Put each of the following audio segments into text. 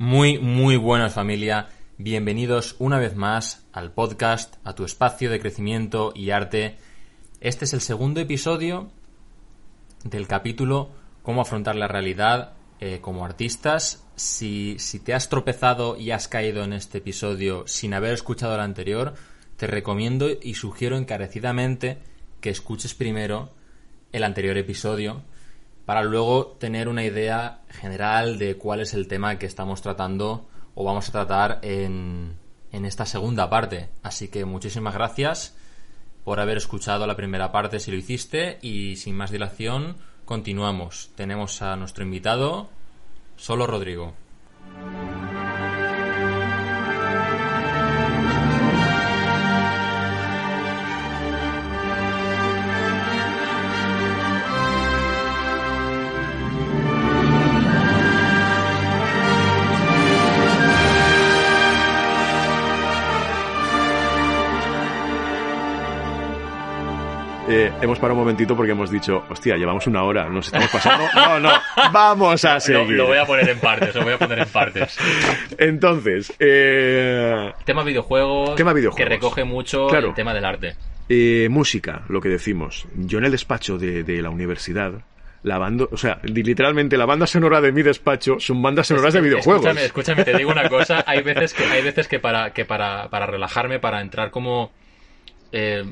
Muy, muy buenas familia. Bienvenidos una vez más al podcast, a tu espacio de crecimiento y arte. Este es el segundo episodio del capítulo Cómo afrontar la realidad eh, como artistas. Si, si te has tropezado y has caído en este episodio sin haber escuchado el anterior, te recomiendo y sugiero encarecidamente que escuches primero el anterior episodio para luego tener una idea general de cuál es el tema que estamos tratando o vamos a tratar en, en esta segunda parte. Así que muchísimas gracias por haber escuchado la primera parte si lo hiciste y sin más dilación continuamos. Tenemos a nuestro invitado, Solo Rodrigo. Hemos parado un momentito porque hemos dicho, hostia, llevamos una hora, nos estamos pasando. No, no, vamos a seguir. lo voy a poner en partes, lo voy a poner en partes. Entonces, eh, Tema videojuegos, Tema videojuegos. que recoge mucho Claro. el tema del arte. eh, música, lo que decimos. Yo en el despacho de, de la universidad, la banda, o sea, li- literalmente la banda sonora de mi despacho son bandas sonoras de videojuegos. Escúchame, escúchame, te digo una cosa. Hay veces que, hay veces que para, que para, para relajarme, para entrar como, eh,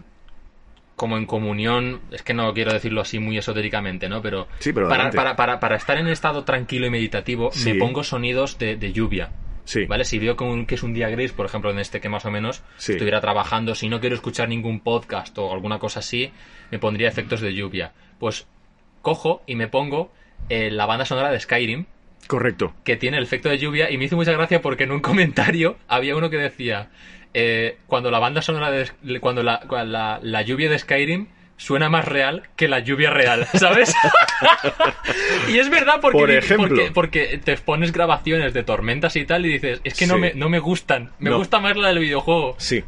como en comunión, es que no quiero decirlo así muy esotéricamente, ¿no? Pero, Sí, pero para, para, para, para estar en estado tranquilo y meditativo, Sí. me pongo sonidos de, de lluvia. Sí. ¿Vale? Si veo que, es un día gris, por ejemplo, en este que más o menos Sí. estuviera trabajando, si no quiero escuchar ningún podcast o alguna cosa así, me pondría efectos de lluvia. Pues cojo y me pongo eh, la banda sonora de Skyrim, Correcto. que tiene el efecto de lluvia, y me hizo mucha gracia porque en un comentario había uno que decía, eh, cuando la banda sonora de, cuando la, cuando la, la lluvia de Skyrim suena más real que la lluvia real, ¿sabes? y es verdad porque, Por ejemplo. porque, porque te pones grabaciones de tormentas y tal y dices, es que no, me, no me gustan, me No. gusta más la del videojuego. Sí.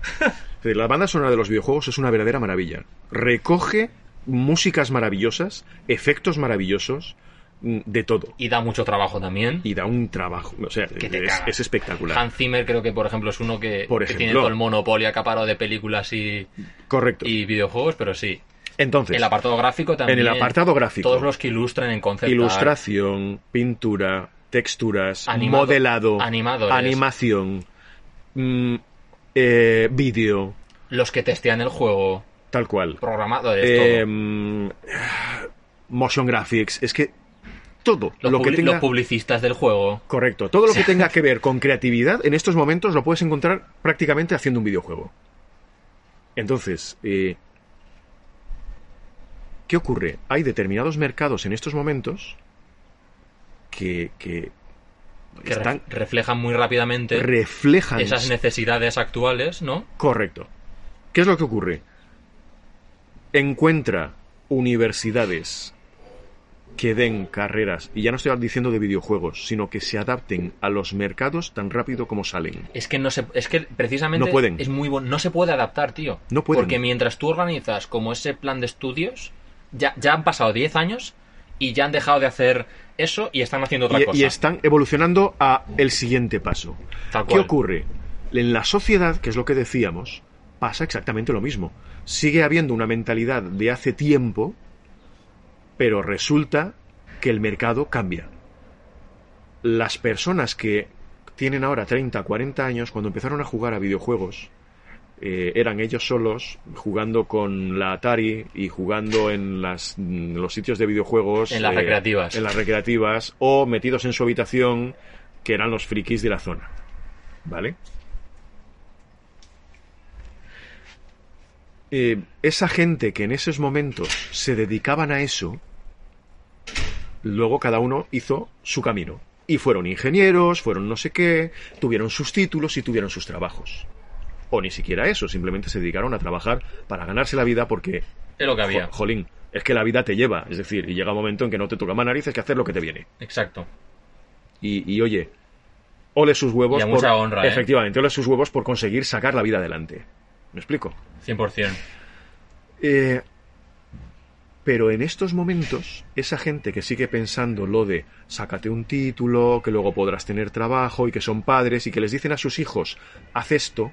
La banda sonora de los videojuegos es una verdadera maravilla. Recoge músicas maravillosas, efectos maravillosos, de todo. Y da mucho trabajo también. Y da un trabajo. O sea, Que te es, espectacular. Hans Zimmer creo que, por ejemplo, es uno que, Por que tiene todo el monopolio acaparado de películas y, Correcto. y videojuegos, pero sí. Entonces, El apartado gráfico también. en el apartado gráfico, Todos los que ilustran en concept art, ilustración, pintura, texturas, Animado- modelado, animadores. animación, mm, eh, vídeo, los que testean el juego, tal cual. programadores, Eh, todo. mm, motion graphics, es que todo Los, lo que tenga los publicistas del juego. correcto, todo lo que tenga que ver con creatividad en estos momentos lo puedes encontrar prácticamente haciendo un videojuego. Entonces, eh, ¿qué ocurre? Hay determinados mercados en estos momentos que, que Que están ref- reflejan muy rápidamente reflejan esas necesidades actuales, ¿no? Correcto. ¿Qué es lo que ocurre? Encuentra universidades que den carreras, y ya no estoy diciendo de videojuegos, sino que se adapten a los mercados tan rápido como salen. Es que no se, es que precisamente No pueden. es muy no se puede adaptar, tío. No pueden. Porque mientras tú organizas como ese plan de estudios, ya, ya han pasado 10 años y ya han dejado de hacer eso y están haciendo otra Y, cosa. y están evolucionando a el siguiente paso. Tal ¿Qué ocurre? En la sociedad, que es lo que decíamos, pasa exactamente lo mismo. Sigue habiendo una mentalidad de hace tiempo, pero resulta que el mercado cambia. Las personas que tienen ahora 30, 40 años, cuando empezaron a jugar a videojuegos, eh, eran ellos solos jugando con la Atari y jugando en las, en los sitios de videojuegos. En las recreativas. En las recreativas o metidos en su habitación, que eran los frikis de la zona. ¿Vale? Eh, esa gente que en esos momentos se dedicaban a eso, luego cada uno hizo su camino. Y fueron ingenieros, fueron no sé qué, tuvieron sus títulos y tuvieron sus trabajos. O ni siquiera eso, simplemente se dedicaron a trabajar para ganarse la vida porque, Es lo que había. jo- jolín, es que la vida te lleva. Es decir, y llega un momento en que no te toca más narices que hacer lo que te viene. Exacto. Y, y, oye, ole sus huevos Y a por... mucha honra, ¿eh? Efectivamente, ole sus huevos por conseguir sacar la vida adelante. ¿Me explico? 100%. Eh, Pero en estos momentos, esa gente que sigue pensando lo de sácate un título, que luego podrás tener trabajo y que son padres y que les dicen a sus hijos, haz esto,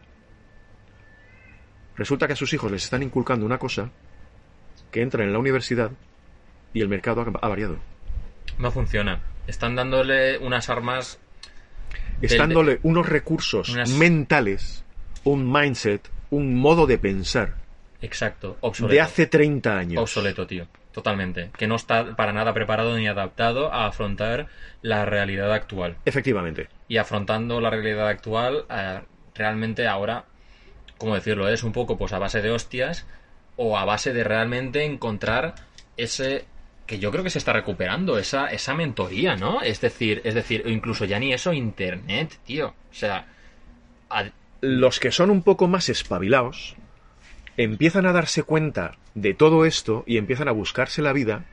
resulta que a sus hijos les están inculcando una cosa que entran en la universidad y el mercado ha, ha variado. No funciona. Están dándole unas armas. Están dándole unos recursos Unas- mentales, un mindset, un modo de pensar Exacto, obsoleto. de hace 30 años. Obsoleto, tío. Totalmente. Que no está para nada preparado ni adaptado a afrontar la realidad actual. Efectivamente. Y afrontando la realidad actual, eh, realmente ahora, ¿cómo decirlo? Es un poco pues a base de hostias o a base de realmente encontrar ese que yo creo que se está recuperando esa esa mentoría, ¿no? Es decir, es decir, o incluso ya ni eso internet, tío. O sea, a- los que son un poco más espabilados empiezan a darse cuenta de todo esto y empiezan a buscarse la vida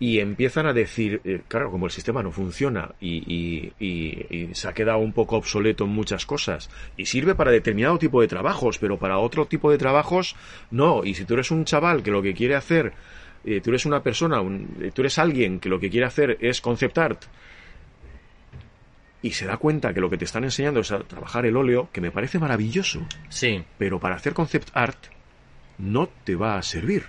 y empiezan a decir, eh, claro, como el sistema no funciona y, y- y- se ha quedado un poco obsoleto en muchas cosas y sirve para determinado tipo de trabajos, pero para otro tipo de trabajos no. Y si tú eres un chaval que lo que quiere hacer, eh, tú eres una persona, un- tú eres alguien que lo que quiere hacer es concept art y se da cuenta que lo que te están enseñando es a trabajar el óleo, que me parece maravilloso, sí, pero para hacer concept art no te va a servir.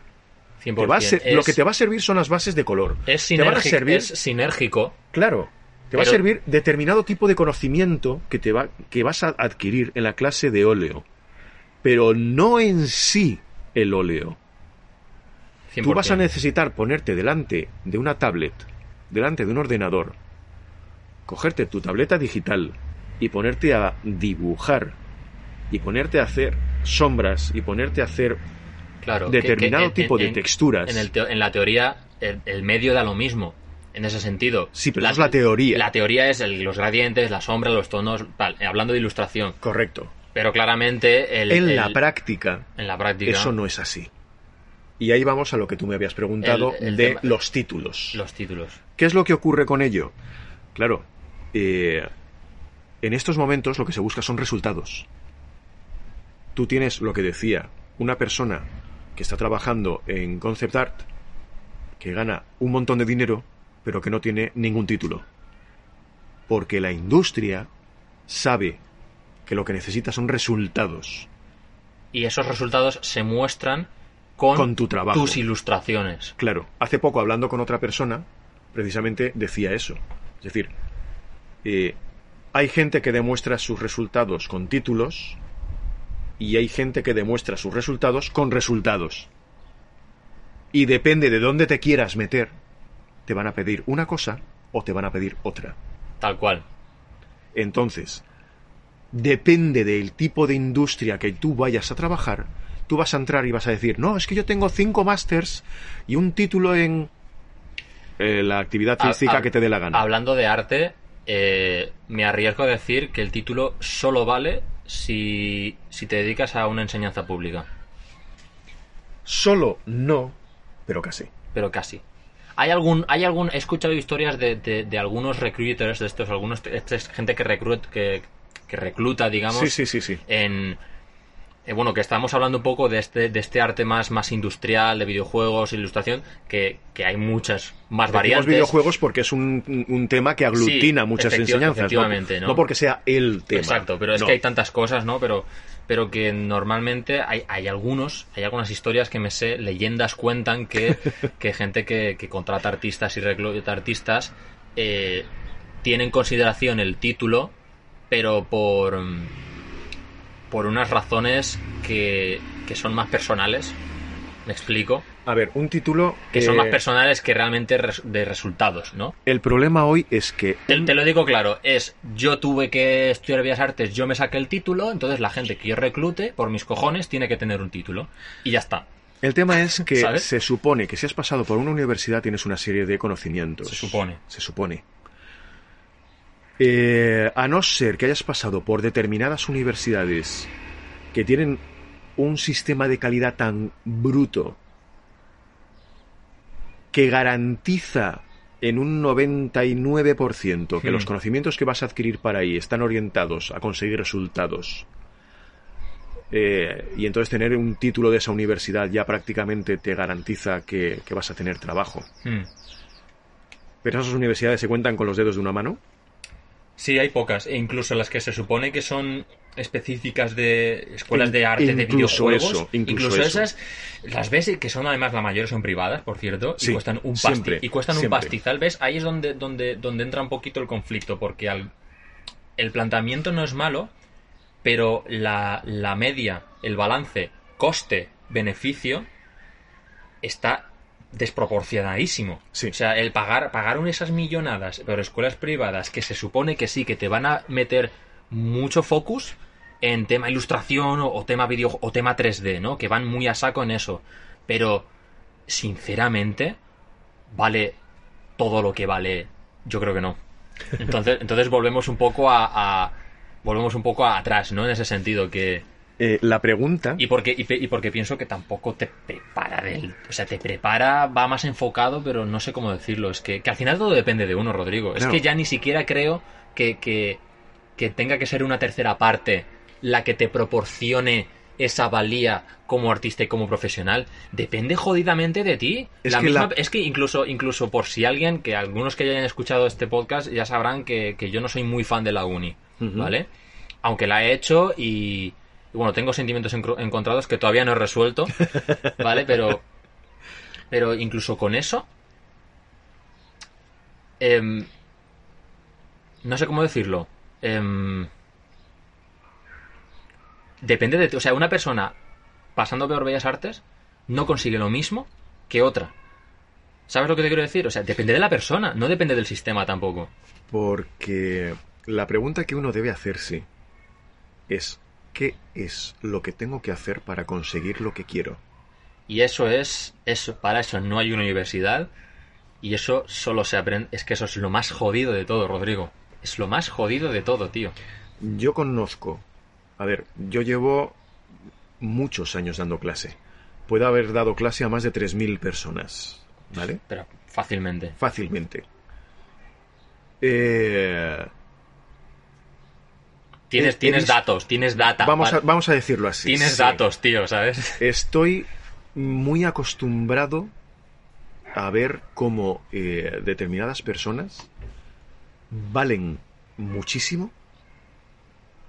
100%. Te va a ser- es, Lo que te va a servir son las bases de color. es te van a servir, es sinérgico. claro, te va a servir determinado tipo de conocimiento que te va que vas a adquirir en la clase de óleo, pero no en sí el óleo. 100%. Tú vas a necesitar ponerte delante de una tablet, delante de un ordenador, cogerte tu tableta digital y ponerte a dibujar y ponerte a hacer sombras y ponerte a hacer Claro, determinado que tipo de en- texturas. En, el teo- en la teoría, el, el medio da lo mismo. En ese sentido. Sí, pero eso es la teoría. La teoría es el- los gradientes, la sombra, los tonos, tal, hablando de ilustración. Correcto. Pero claramente el, en la práctica, en la práctica eso no es así. Y ahí vamos a lo que tú me habías preguntado de tema- los títulos. los títulos. ¿Qué es lo que ocurre con ello? Claro, eh, en estos momentos lo que se busca son resultados. Tú tienes lo que decía, una persona que está trabajando en concept art, que gana un montón de dinero, pero que no tiene ningún título. Porque la industria sabe que lo que necesita son resultados. Y esos resultados se muestran con, Con tu trabajo. tus ilustraciones. Claro, hace poco hablando con otra persona, precisamente decía eso. Es decir, eh, hay gente que demuestra sus resultados con títulos y hay gente que demuestra sus resultados con resultados. Y depende de dónde te quieras meter, te van a pedir una cosa o te van a pedir otra. Tal cual. Entonces, depende del tipo de industria que tú vayas a trabajar, tú vas a entrar y vas a decir, no, es que yo tengo cinco másters y un título en eh, la actividad Ha- física ha- que te dé la gana. Hablando de arte, eh, me arriesgo a decir que el título solo vale si, si te dedicas a una enseñanza pública. Solo no, pero casi. pero casi. Hay algún, hay algún, he escuchado historias de, de, de algunos recruiters, de estos, algunos, esta es gente que recluta, que, que recluta, digamos, Sí, sí, sí, sí. en, eh, bueno, que estamos hablando un poco de este, de este arte más, más industrial, de videojuegos, ilustración, que, que hay muchas más Decimos variantes. videojuegos porque es un, un tema que aglutina Sí, muchas enseñanzas. ¿no? efectivamente, ¿no? no porque sea el tema. Exacto, pero es No. que hay tantas cosas, ¿no? Pero, pero que normalmente hay, hay algunos, hay algunas historias que me sé, leyendas cuentan que, que gente que, que contrata artistas y recluta artistas eh, tiene en consideración el título, pero por, por unas razones que, que son más personales. ¿Me explico? A ver, un título Que son más personales que realmente de resultados, ¿no? El problema hoy es que Te, te lo digo claro, es yo tuve que estudiar Bellas Artes, yo me saqué el título, entonces la gente que yo reclute, por mis cojones, tiene que tener un título. Y ya está. El tema es que ¿Sabes? se supone que si has pasado por una universidad tienes una serie de conocimientos. Se supone. Se supone. Eh, a no ser que hayas pasado por determinadas universidades que tienen un sistema de calidad tan bruto que garantiza en un 99% que Hmm. los conocimientos que vas a adquirir para ahí están orientados a conseguir resultados Eh, y entonces tener un título de esa universidad ya prácticamente te garantiza que, que vas a tener trabajo. Hmm. Pero esas universidades se cuentan con los dedos de una mano. Sí, hay pocas, e incluso las que se supone que son específicas de escuelas de arte, de videojuegos, eso, incluso eso. esas las ves que son además la mayoría son privadas, por cierto, y cuestan un pasti- siempre, y cuestan un pastizal, ¿ves? Ahí es donde donde donde entra un poquito el conflicto porque al el planteamiento no es malo, pero la, la media, el balance coste-beneficio está desproporcionadísimo. Sí. O sea, el pagar, pagar un- esas millonadas por escuelas privadas que se supone que sí, que te van a meter mucho focus en tema ilustración o, o tema video o tema 3D, ¿no? Que van muy a saco en eso. Pero, sinceramente, vale todo lo que vale. Yo creo que no. Entonces, entonces volvemos un poco a, a- volvemos un poco a atrás, ¿no? En ese sentido que Eh, la pregunta. y porque y, porque pienso que tampoco te prepara del, o sea, te prepara, va más enfocado, pero no sé cómo decirlo, es que, que al final todo depende de uno, Rodrigo. Es que ya ni siquiera creo que, que que tenga que ser una tercera parte la que te proporcione esa valía como artista y como profesional depende jodidamente de ti. Es La que misma- la- es que incluso, incluso por si alguien, que algunos que ya hayan escuchado este podcast ya sabrán que, que yo no soy muy fan de la uni. ¿vale? Aunque la he hecho y, y bueno, tengo sentimientos encontrados que todavía no he resuelto, ¿vale? Pero, pero incluso con eso, em, no sé cómo decirlo. em, depende de ti. O sea, una persona pasando por Bellas Artes no consigue lo mismo que otra. ¿Sabes lo que te quiero decir? O sea, depende de la persona, no depende del sistema tampoco. Porque la pregunta que uno debe hacerse es ¿qué es lo que tengo que hacer para conseguir lo que quiero? Y eso es, eso, para eso no hay una universidad. Y eso solo se aprende. Es que eso es lo más jodido de todo, Rodrigo. Es lo más jodido de todo, tío. Yo conozco, a ver, yo llevo muchos años dando clase. Puedo haber dado clase a más de 3.000 personas, ¿vale? Pero fácilmente. Fácilmente. Eh, Tienes, He- tienes datos, tienes data. vamos, a, vamos a decirlo así. Tienes sí. datos, tío, ¿sabes? Estoy muy acostumbrado a ver cómo eh, determinadas personas valen muchísimo,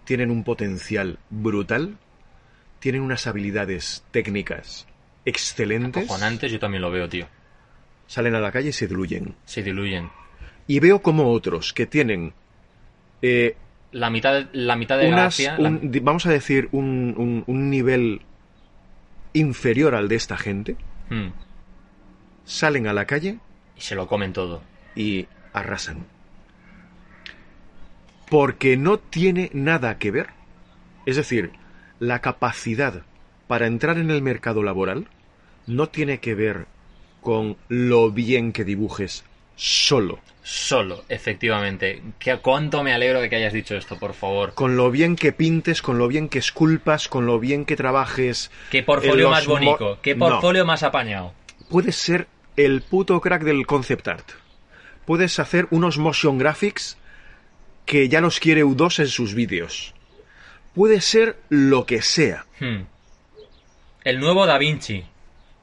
tienen un potencial brutal, tienen unas habilidades técnicas excelentes, Cojonantes, yo también lo veo, tío. salen a la calle y se diluyen. Se diluyen. Y veo como otros que tienen eh, La mitad de, la mitad de unas, gracia. un- vamos a decir, un, un- un nivel inferior al de esta gente, Hmm. salen a la calle Y se lo comen todo. y arrasan. Porque no tiene nada que ver. Es decir, la capacidad para entrar en el mercado laboral no tiene que ver con lo bien que dibujes solo. Solo, efectivamente. ¿Qué, ¿Cuánto me alegro de que hayas dicho esto, por favor? Con lo bien que pintes, con lo bien que esculpas, con lo bien que trabajes. ¿Qué portfolio más bonito? ¿Qué No. portfolio más apañado? Puedes ser el puto crack del concept art. Puedes hacer unos motion graphics que ya los quiere U2 en sus vídeos. Puede ser lo que sea. Hmm. El nuevo Da Vinci.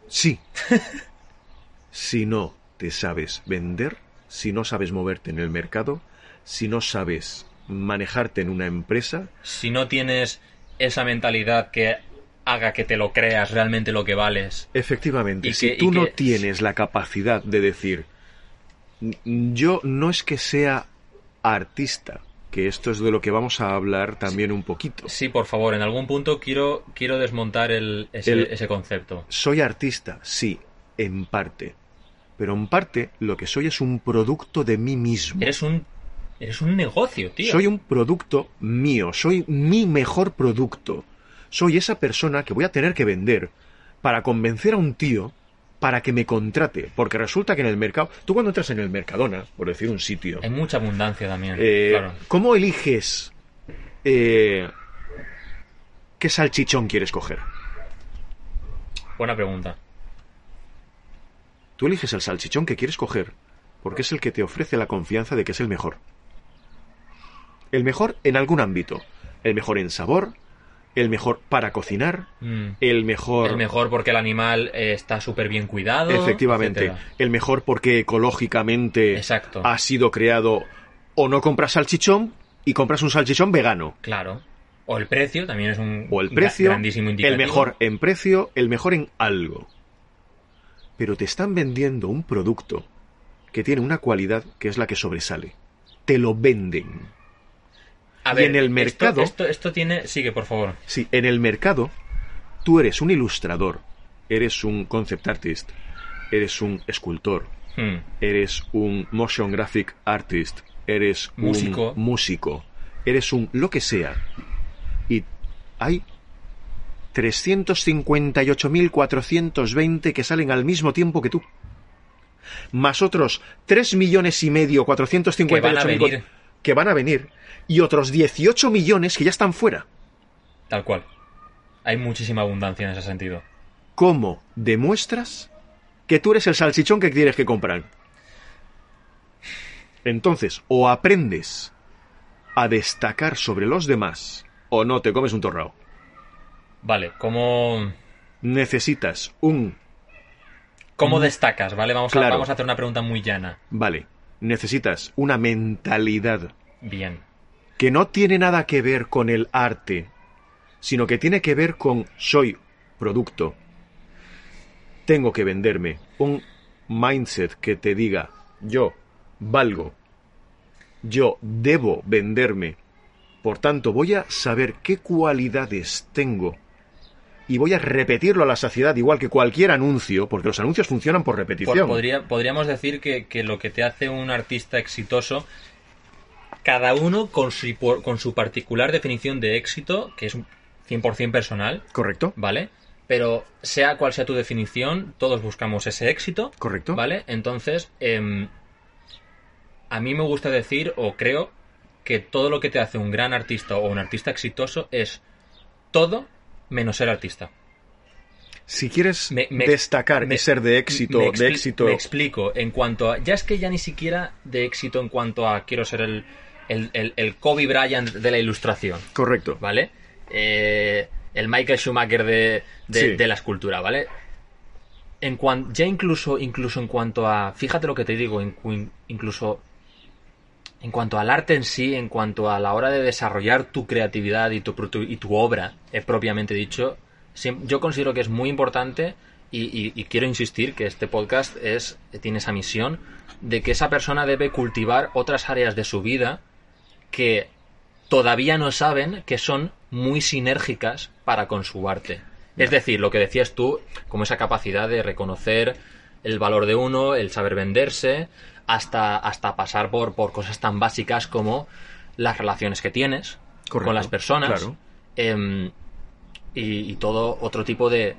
Sí. si no te sabes vender, si no sabes moverte en el mercado, si no sabes manejarte en una empresa, Si no tienes esa mentalidad que haga que te lo creas realmente lo que vales. efectivamente, Y si que- tú no que- tienes la capacidad de decir, "N- yo no es que sea artista, que esto es de lo que vamos a hablar también un poquito. Sí, por favor, en algún punto quiero, quiero desmontar el, ese, El- ese concepto. Soy artista, sí, en parte. Pero en parte lo que soy es un producto de mí mismo. Eres un, eres un negocio, tío. Soy un producto mío, soy mi mejor producto. Soy esa persona que voy a tener que vender para convencer a un tío para que me contrate. Porque resulta que en el mercado, tú cuando entras en el Mercadona, por decir un sitio, Hay mucha abundancia también. eh, claro. ¿cómo eliges eh, qué salchichón quieres coger? Buena pregunta. Tú eliges el salchichón que quieres coger porque es el que te ofrece la confianza de que es el mejor. El mejor en algún ámbito. El mejor en sabor, el mejor para cocinar, Mm. el mejor... El mejor porque el animal eh, está súper bien cuidado. Efectivamente, etcétera. el mejor porque ecológicamente Exacto. ha sido creado o no compras salchichón y compras un salchichón vegano. Claro. O el precio también es un O el precio, grandísimo indicativo. el mejor en precio, el mejor en algo. Pero te están vendiendo un producto que tiene una cualidad que es la que sobresale. Te lo venden. A y ver, en el esto- mercado- Esto, esto tiene. Sigue, por favor. Sí, en el mercado tú eres un ilustrador, eres un concept artist, eres un escultor, Hmm. eres un motion graphic artist, eres Músico. un músico, eres un lo que sea. Y hay 358.420 que salen al mismo tiempo que tú. Más otros 3 millones y medio, 458.000 Que van a venir. que van a venir. Y otros 18 millones que ya están fuera. Tal cual. Hay muchísima abundancia en ese sentido. ¿Cómo demuestras que tú eres el salchichón que tienes que comprar? Entonces, o aprendes a destacar sobre los demás, o no te comes un torrao. Vale, ¿cómo, Necesitas un... cómo destacas? ¿Vale? Vamos, a, vamos a hacer una pregunta muy llana. Vale, necesitas una mentalidad Bien. que no tiene nada que ver con el arte, sino que tiene que ver con soy producto. Tengo que venderme. Un mindset que te diga yo valgo. Yo debo venderme. Por tanto, voy a saber qué cualidades tengo. Y voy a repetirlo a la saciedad, igual que cualquier anuncio, porque los anuncios funcionan por Por- repetición. podría- podríamos decir que, que lo que te hace un artista exitoso, cada uno con su, con su particular definición de éxito, que es un 100% personal, ¿Correcto? ¿vale? Pero sea cual sea tu definición, todos buscamos ese éxito, ¿Correcto? ¿vale? Entonces, em, a mí me gusta decir, o creo, que todo lo que te hace un gran artista o un artista exitoso es todo menos ser artista. Si quieres Me- me- destacar me- y ser de éxito, de éxito. Me explico, en cuanto a. Ya es que ya ni siquiera de éxito en cuanto a quiero ser el, el, el- el Kobe Bryant de la ilustración, Correcto. ¿vale? Eh, el Michael Schumacher de, de, Sí. de la escultura, ¿vale? En cuan- ya incluso, incluso en cuanto a. Fíjate lo que te digo, incluso. En cuanto al arte en sí, en cuanto a la hora de desarrollar tu creatividad y tu, tu- y tu obra, eh, propiamente dicho, yo considero que es muy importante y, y- y quiero insistir que este podcast es, tiene esa misión de que esa persona debe cultivar otras áreas de su vida que todavía no saben que son muy sinérgicas para con su arte. Es decir, lo que decías tú, como esa capacidad de reconocer el valor de uno, el saber venderse, hasta, hasta pasar por, por cosas tan básicas como las relaciones que tienes Correcto, con las personas claro. em, y, y todo otro tipo de...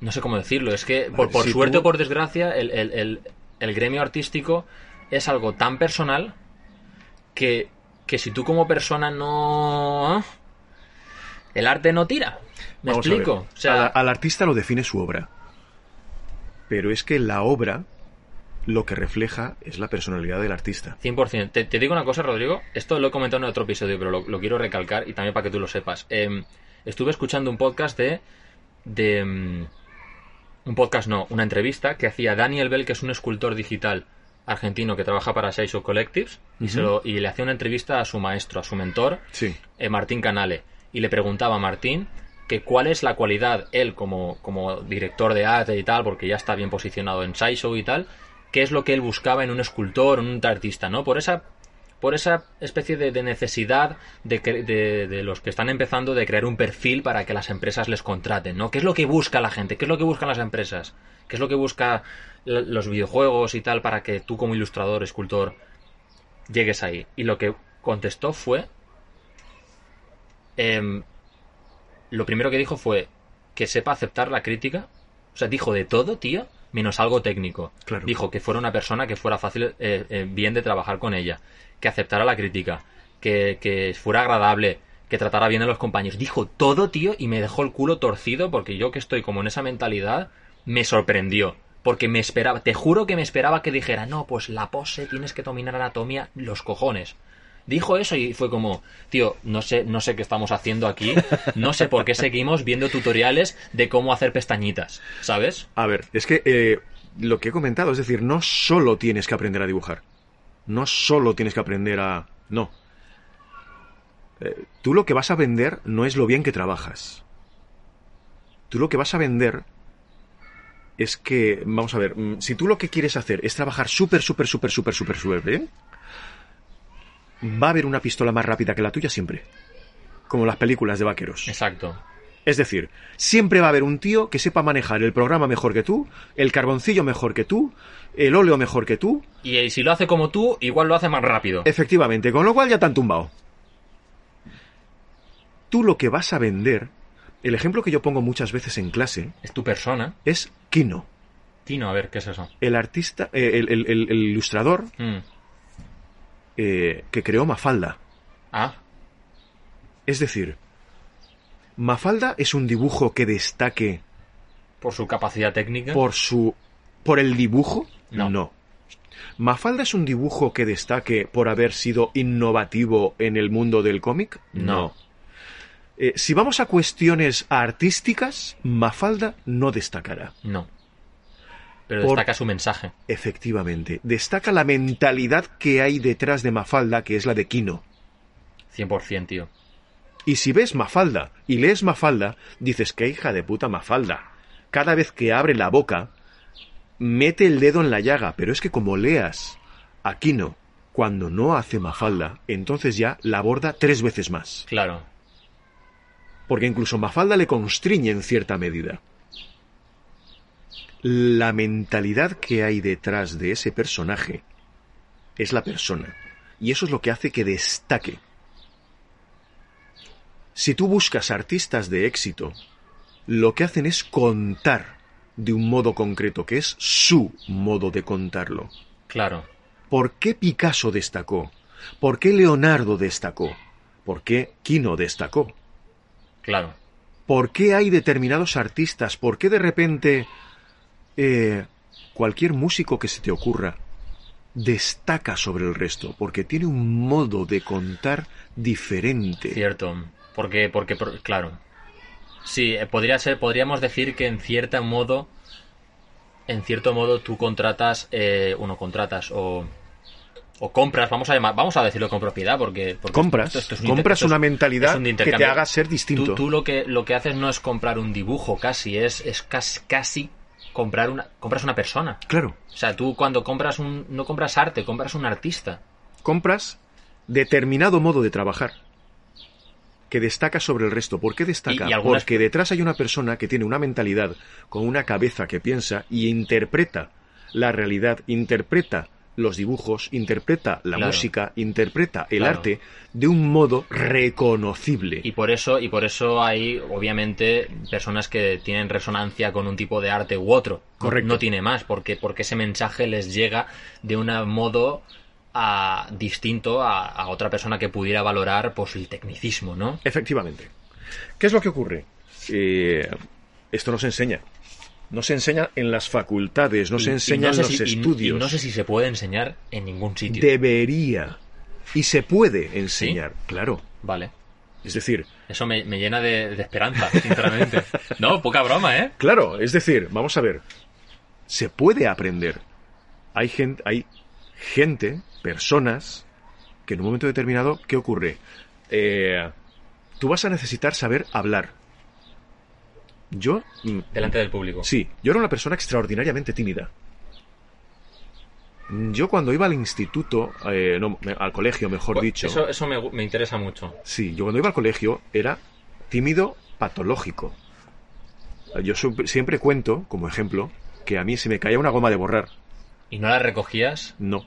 No sé cómo decirlo, es que por, por si suerte tú- o por desgracia el, el- el- el gremio artístico es algo tan personal que, que si tú como persona no... El arte no tira. ¿Me Vamos a ver. explico? O sea, Al- al artista lo define su obra. Pero es que la obra lo que refleja es la personalidad del artista. 100%. Te, te digo una cosa, Rodrigo. Esto lo he comentado en otro episodio, pero lo, lo quiero recalcar y también para que tú lo sepas. Eh, estuve escuchando un podcast de. de mm, un podcast, no, una entrevista que hacía Daniel Bell, que es un escultor digital argentino que trabaja para Seisho Collectives, y, se lo- y le hacía una entrevista a su maestro, a su mentor, Sí. eh, Martín Canale y le preguntaba a Martín que cuál es la cualidad, él como, como director de arte y tal, porque ya está bien posicionado en SciShow y tal, qué es lo que él buscaba en un escultor, en un artista, ¿no? Por esa, por esa especie de, necesidad de, los que están empezando de crear un perfil para que las empresas les contraten, ¿no? ¿Qué es lo que busca la gente? ¿Qué es lo que buscan las empresas? ¿Qué es lo que busca los videojuegos y tal para que tú como ilustrador, escultor, llegues ahí? Y lo que contestó fue Em, lo primero que dijo fue que sepa aceptar la crítica. O sea, dijo de todo, tío, menos algo técnico. Claro. Dijo que fuera una persona que fuera fácil, eh, eh, bien de trabajar con ella, que aceptara la crítica, que, que fuera agradable, que tratara bien a los compañeros. Dijo todo, tío, y me dejó el culo torcido porque yo que estoy como en esa mentalidad, me sorprendió. Porque me esperaba, te juro que me esperaba que dijera, no, pues la pose, tienes que dominar anatomía, los cojones. Dijo eso y fue como, tío, no sé, no sé qué estamos haciendo aquí, no sé por qué seguimos viendo tutoriales de cómo hacer pestañitas, ¿sabes? A ver, es que eh, lo que he comentado, es decir, no solo tienes que aprender a dibujar, no solo tienes que aprender a... No. Eh, tú lo que vas a vender no es lo bien que trabajas. Tú lo que vas a vender es que, vamos a ver, mm, si tú lo que quieres hacer es trabajar súper, súper, súper, súper, súper, súper bien, va a haber una pistola más rápida que la tuya siempre. Como las películas de vaqueros. Exacto. Es decir, siempre va a haber un tío que sepa manejar el programa mejor que tú, el carboncillo mejor que tú, el óleo mejor que tú. Y eh, si lo hace como tú, igual lo hace más rápido. Efectivamente, con lo cual ya te han tumbado. Tú lo que vas a vender, el ejemplo que yo pongo muchas veces en clase, Es tu persona. es Kino, Tino, a ver, ¿qué es eso? el artista, eh, el, el- el- el ilustrador Mm. Eh, que creó Mafalda. Ah, Es decir, Mafalda es un dibujo que destaque por su capacidad técnica. por su por el dibujo No. Mafalda es un dibujo que destaque por haber sido innovativo en el mundo del cómic No. Eh, si vamos a cuestiones artísticas Mafalda no destacará No. Pero Por- destaca su mensaje. efectivamente destaca la mentalidad que hay detrás de Mafalda que es la de Kino 100%, tío. y si ves Mafalda y lees Mafalda dices que hija de puta Mafalda cada vez que abre la boca mete el dedo en la llaga, pero es que como leas Aquino cuando no hace Mafalda, entonces ya la aborda tres veces más. Claro. Porque incluso Mafalda le constriñe en cierta medida. La mentalidad que hay detrás de ese personaje es la persona. Y eso es lo que hace que destaque. Si tú buscas artistas de éxito, lo que hacen es contar de un modo concreto, que es su modo de contarlo. Claro. ¿Por qué Picasso destacó? ¿Por qué Leonardo destacó? ¿Por qué Quino destacó? Claro. ¿Por qué hay determinados artistas? ¿Por qué de repente eh, cualquier músico que se te ocurra destaca sobre el resto? Porque tiene un modo de contar diferente. Cierto. Porque, porque, por- claro. Sí, eh, podría ser, podríamos decir que en cierto modo, en cierto modo tú contratas, eh, uno contratas o, o compras, vamos a llamar, vamos a decirlo con propiedad porque, porque Compras, esto- esto es un inter- compras esto es- una mentalidad un que te haga ser distinto. Tú, tú lo que lo que haces no es comprar un dibujo, casi es es casi, casi comprar una compras una persona. Claro, O sea, tú cuando compras un no compras arte, compras un artista. compras determinado modo de trabajar que destaca sobre el resto. ¿Por qué destaca? Y- y algunas- Porque detrás hay una persona que tiene una mentalidad, con una cabeza que piensa y interpreta la realidad, interpreta los dibujos, interpreta la Claro. música, interpreta el Claro. arte de un modo reconocible. Y por eso, y por eso hay, obviamente, personas que tienen resonancia con un tipo de arte u otro. Correcto. No, tiene más, porque, porque ese mensaje les llega de un modo a- distinto a, a otra persona que pudiera valorar pues el tecnicismo, ¿no? Efectivamente. ¿Qué es lo que ocurre? Eh, esto no se enseña. No se enseña en las facultades, no Y- se enseña en sé los si- y- y estudios. no sé si se puede enseñar en ningún sitio. Debería. Y se puede enseñar, claro. Vale. Es decir, Eso me, me llena de, de esperanza, sinceramente. no, poca broma, ¿eh? claro, es decir, vamos a ver. Se puede aprender. Hay gente, hay gente, personas, que en un momento determinado, ¿qué ocurre? Eh, tú vas a necesitar saber hablar. Yo, Delante del público. Sí, yo era una persona extraordinariamente tímida. Yo cuando iba al instituto, eh, no, al colegio, mejor Pues dicho. Eso, eso me, me interesa mucho. Sí, yo cuando iba al colegio era tímido patológico. Yo siempre cuento, como ejemplo, que a mí se me caía una goma de borrar. ¿Y no la recogías? No.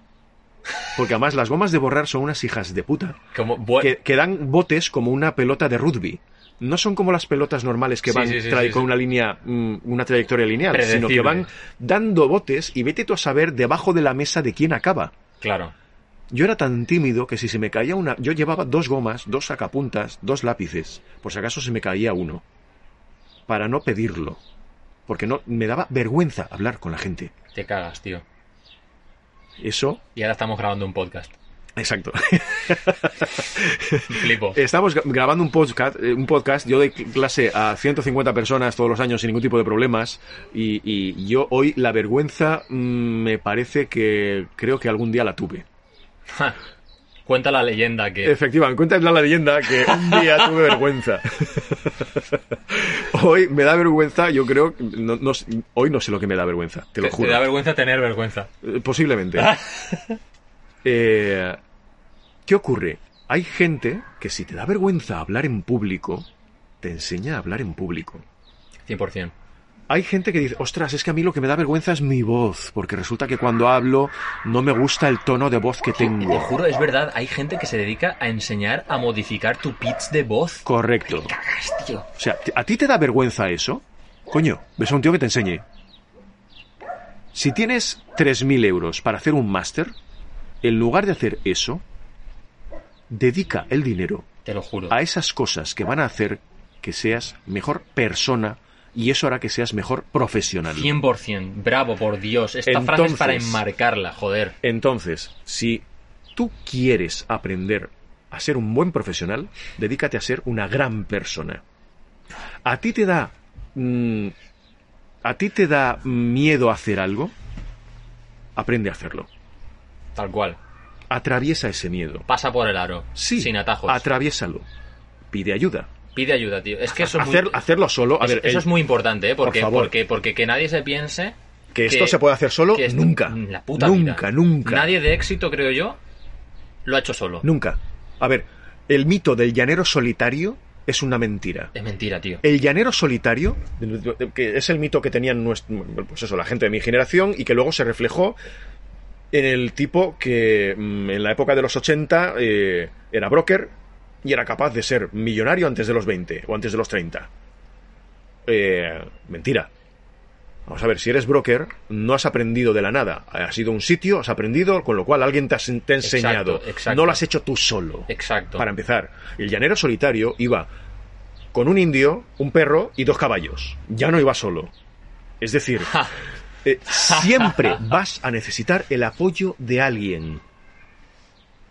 Porque además las gomas de borrar son unas hijas de puta. Como, bu- Que, que dan botes como una pelota de rugby. No son como las pelotas normales que van sí, sí, tra- sí, con una línea, mm, una trayectoria lineal, sino que van dando botes y vete tú a saber debajo de la mesa de quién acaba. Claro. Yo era tan tímido que si se me caía una, yo llevaba dos gomas, dos sacapuntas, dos lápices, por si acaso se me caía uno, para no pedirlo, porque no me daba vergüenza hablar con la gente. Te cagas, tío. Eso, Y ahora estamos grabando un podcast. Exacto. Flipo. Estamos gra- grabando un podcast, eh, un podcast. Yo doy clase a 150 personas todos los años sin ningún tipo de problemas. Y, y yo hoy la vergüenza mm, me parece que creo que algún día la tuve. Cuenta la leyenda que Efectivamente, cuenta la leyenda que un día tuve vergüenza. hoy me da vergüenza, yo creo. no- no sé- hoy no sé lo que me da vergüenza, te lo te, te juro. da vergüenza tener vergüenza. Eh, Posiblemente. Eh, ¿Qué ocurre? Hay gente que si te da vergüenza hablar en público, te enseña a hablar en público. 100%. Hay gente que dice, ostras, es que a mí lo que me da vergüenza es mi voz, porque resulta que cuando hablo no me gusta el tono de voz que Te tengo. juro, es verdad, hay gente que se dedica a enseñar a modificar tu pitch de voz. Correcto. Cagas, tío. O sea, ¿a ti te da vergüenza eso? Coño, ves a un tío que te enseñe. Si tienes 3.000 euros para hacer un máster, en lugar de hacer eso, dedica el dinero Te lo juro. a esas cosas que van a hacer que seas mejor persona y eso hará que seas mejor profesional. 100%. Bravo, por Dios. Esta frase es para enmarcarla, joder. Entonces, si tú quieres aprender a ser un buen profesional, dedícate a ser una gran persona. ¿A ti te da mm, a ti te da miedo hacer algo? Aprende a hacerlo. Tal cual. Atraviesa ese miedo. Pasa por el aro. Sí, Sin atajos. atraviésalo. Pide ayuda. Pide ayuda, tío. Es que eso es Hacer- muy... hacerlo solo, a es- ver, eso el- es muy importante, ¿eh? Porque, Por favor. porque, porque que nadie se piense que esto se puede hacer solo esto- nunca. La puta nunca, vida. nunca. Nadie de éxito, creo yo, lo ha hecho solo. Nunca. A ver, el mito del llanero solitario es una mentira. Es mentira, tío. El llanero solitario, que es el mito que tenían nuestro, pues eso, la gente de mi generación y que luego se reflejó en el tipo que mm, en la época de los 80 eh, era broker y era capaz de ser millonario antes de los 20 o antes de los 30. Eh, mentira. Vamos a ver, si eres broker, no has aprendido de la nada. Has ido a un sitio, has aprendido, con lo cual alguien te, has- te ha enseñado. Exacto, exacto. No lo has hecho tú solo. Exacto. Para empezar, el llanero solitario iba con un indio, un perro y dos caballos. Ya no iba solo. Es decir. eh, siempre vas a necesitar el apoyo de alguien.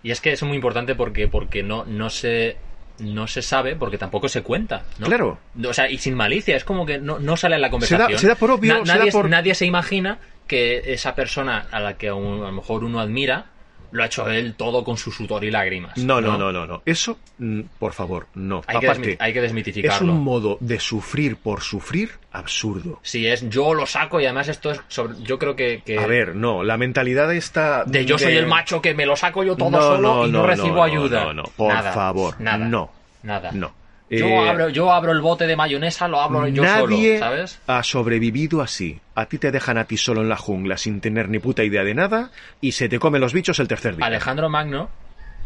Y es que es muy importante porque, porque no, no se no se sabe porque tampoco se cuenta, ¿no? Claro. O sea, y sin malicia, es como que no, no sale en la conversación. se da por obvio, se da nadie, por- nadie se imagina que esa persona a la que a, un- a lo mejor uno admira lo ha hecho él todo con su sudor y lágrimas. No, no, no, no, no. Eso, mm, por favor, no. Hay, que Aparte, hay que es desmitificarlo. un modo de sufrir por sufrir absurdo. Si es yo lo saco y además esto es sobre, yo creo que, que A ver, no, la mentalidad está... de yo soy el macho que me lo saco yo todo No, solo no, y no, recibo ayuda. no, no, por Nada, favor, nada, no, nada. no. Yo, Eh, abro, yo abro el bote de mayonesa, lo abro yo Nadie solo, ¿sabes? ha sobrevivido así. A ti te dejan a ti solo en la jungla sin tener ni puta idea de nada y se te comen los bichos el tercer día. Alejandro Magno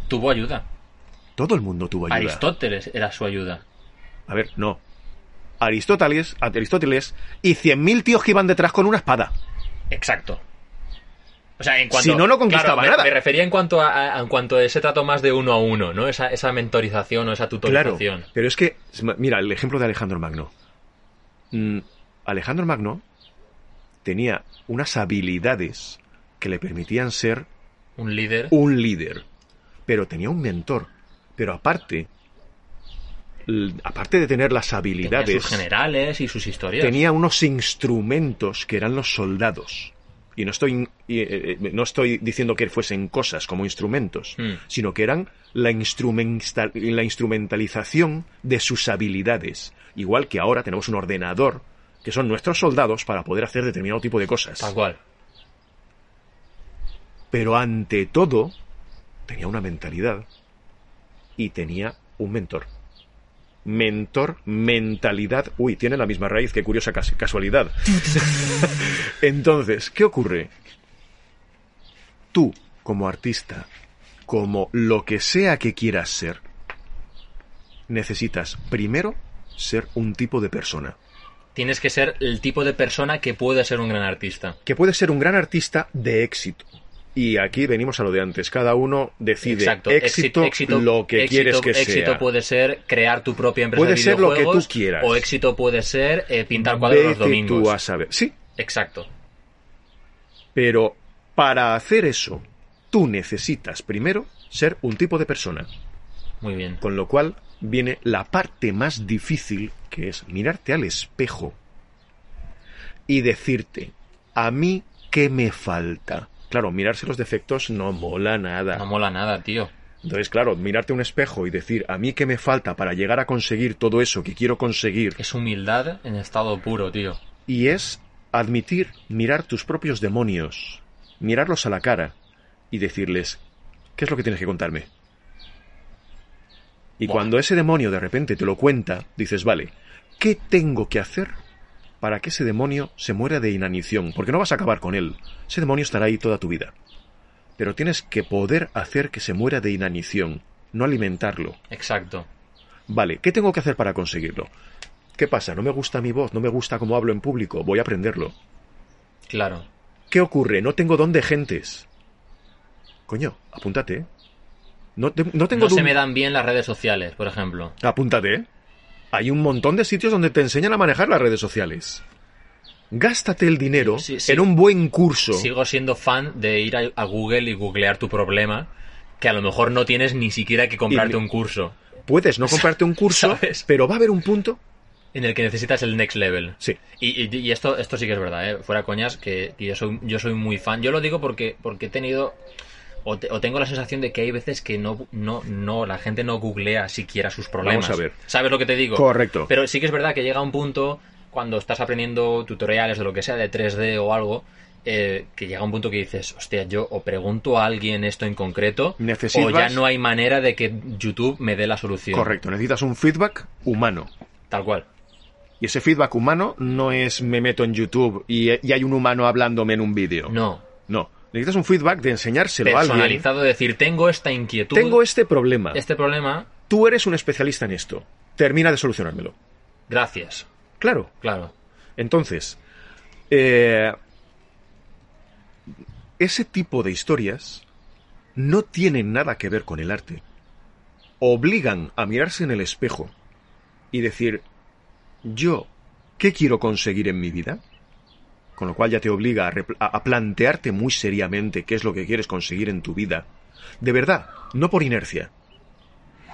tuvo ayuda. Todo el mundo tuvo ayuda. Aristóteles era su ayuda. A ver, no. Aristóteles, Aristóteles y 100.000 tíos que iban detrás con una espada. Exacto. O sea, en cuanto, Si no, no conquistaba claro, me- nada. Me, refería en cuanto a, a- en cuanto a ese trato más de uno a uno, ¿no? Esa, esa mentorización o esa Claro, tutorización. pero es que, mira, el ejemplo de Alejandro Magno. Mm, Alejandro Magno tenía unas habilidades que le permitían ser Un líder. un líder, pero tenía un mentor. Pero aparte, aparte de tener las tenía habilidades, sus generales y sus historias. tenía unos instrumentos que eran los soldados. Y no estoy, eh, eh, no estoy diciendo que fuesen cosas como instrumentos, Mm. sino que eran la, instrumenta- la instrumentalización de sus habilidades. Igual que ahora tenemos un ordenador, que son nuestros soldados para poder hacer determinado tipo de cosas. Tal cual. Pero ante todo, tenía una mentalidad y tenía un mentor. Mentor, mentalidad. Uy, tiene la misma raíz, qué curiosa cas- casualidad. Entonces, ¿qué ocurre? Tú, como artista, como lo que sea que quieras ser, necesitas primero ser un tipo de persona. Tienes que ser el tipo de persona que puede ser un gran artista. Que puede ser un gran artista de éxito. Y aquí venimos a lo de antes. Cada uno decide Exacto. éxito, lo que éxito- quieres que éxito sea. puede ser crear tu propia empresa Puede de ser lo que tú quieras. O éxito puede ser eh, pintar cuadros los Vete domingos. tú a saber. Sí, Exacto. pero para hacer eso, tú necesitas primero ser un tipo de persona. Muy bien. Con lo cual viene la parte más difícil, que es mirarte al espejo y decirte, a mí, ¿qué me falta? Claro, mirarse los defectos no mola nada. No mola nada, tío. Entonces, claro, mirarte un espejo y decir, a mí, ¿qué me falta para llegar a conseguir todo eso que quiero conseguir? Es humildad en estado puro, tío. Y es admitir, mirar tus propios demonios, mirarlos a la cara y decirles, ¿qué es lo que tienes que contarme? Y Buah. cuando ese demonio de repente te lo cuenta, dices, vale, ¿qué tengo que hacer para que ese demonio se muera de inanición? Porque no vas a acabar con él. Ese demonio estará ahí toda tu vida. Pero tienes que poder hacer que se muera de inanición, no alimentarlo. Exacto. Vale, ¿qué tengo que hacer para conseguirlo? ¿Qué pasa? No me gusta mi voz, no me gusta cómo hablo en público, voy a aprenderlo. Claro. ¿Qué ocurre? No tengo don de gentes. Coño, apúntate. No, te- no tengo No se me dan bien las redes sociales, por ejemplo. Apúntate. Hay un montón de sitios donde te enseñan a manejar las redes sociales. Gástate el dinero Sí, sí. en un buen curso. Sigo siendo fan de ir a, a Google y googlear tu problema, que a lo mejor no tienes ni siquiera que comprarte Y- un curso, Puedes no comprarte un curso, ¿Sabes? pero va a haber un punto. en el que necesitas el next level. Sí. Y, y- y esto, esto sí que es verdad, ¿eh? fuera coñas, que, que yo, soy, yo soy muy fan. Yo lo digo porque, porque he tenido, o, te- o tengo la sensación de que hay veces que no, no, no, la gente no googlea siquiera sus problemas. Vamos a ver. ¿Sabes lo que te digo? Correcto. Pero sí que es verdad que llega un punto, cuando estás aprendiendo tutoriales de lo que sea, de 3D o algo, eh, que llega un punto que dices, hostia, yo o pregunto a alguien esto en concreto, Necesitas- o ya no hay manera de que YouTube me dé la solución. Correcto, necesitas un feedback humano. Tal cual. Y ese feedback humano no es me meto en YouTube y, y hay un humano hablándome en un vídeo. No. No. Necesitas un feedback de enseñárselo a alguien. Personalizado, decir, tengo esta inquietud. Tengo este problema. este problema, Tú eres un especialista en esto. Termina de solucionármelo. gracias. Claro. Claro. Entonces, eh, ese tipo de historias no tienen nada que ver con el arte. Obligan a mirarse en el espejo y decir, yo, ¿qué quiero conseguir en mi vida? Con lo cual ya te obliga a, a- plantearte muy seriamente qué es lo que quieres conseguir en tu vida. De verdad, no por inercia.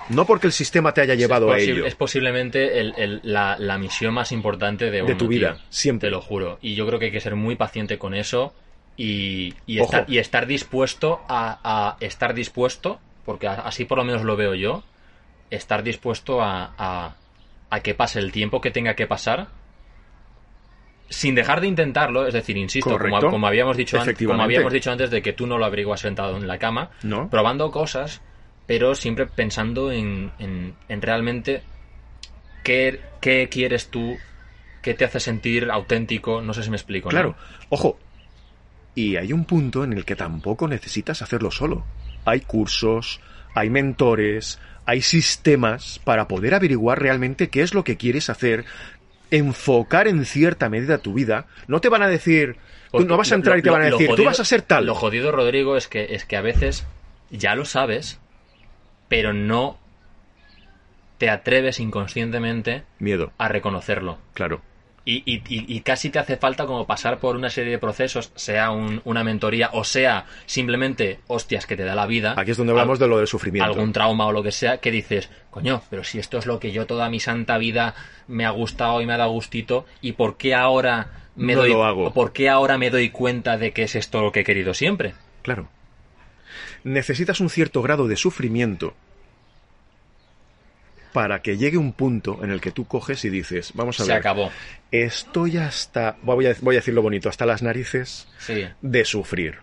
No porque el sistema te haya llevado a ello. es posiblemente el- el- la, la misión más importante de, uno, tu vida, tío. siempre. Te lo juro. Y yo creo que hay que ser muy paciente con eso y, y estar, y estar dispuesto a, a estar dispuesto, porque así por lo menos lo veo yo, estar dispuesto a, a, a que pase el tiempo que tenga que pasar sin dejar de intentarlo, es decir, insisto, como, habíamos dicho antes, como habíamos dicho antes de que tú no lo averiguas sentado en la cama, ¿No? probando cosas, pero siempre pensando en, en- en realmente qué, qué quieres tú, qué te hace sentir auténtico, no sé si me explico. ¿no? Claro, ojo. Y hay un punto en el que tampoco necesitas hacerlo solo. Hay cursos, hay mentores, hay sistemas para poder averiguar realmente qué es lo que quieres hacer, enfocar en cierta medida tu vida. No te van a decir, tú no vas a lo- entrar y te van a decir, tú vas a ser tal. Lo jodido, Rodrigo, es que, es que a veces ya lo sabes, pero no te atreves inconscientemente Miedo, a reconocerlo. claro. Y, y- y- casi te hace falta como pasar por una serie de procesos, sea un- una mentoría o sea simplemente hostias que te da la vida. Aquí es donde hablamos de lo del sufrimiento. algún trauma o lo que sea, que dices, coño, pero si esto es lo que yo toda mi santa vida me ha gustado y me ha dado gustito, ¿y por qué ahora me No doy lo hago? por qué ahora me doy cuenta de que es esto lo que he querido siempre? Claro. Necesitas un cierto grado de sufrimiento para que llegue un punto en el que tú coges y dices, vamos a Se ver, acabó. estoy hasta, voy a, voy a decirlo bonito, hasta las narices Sí. de sufrir.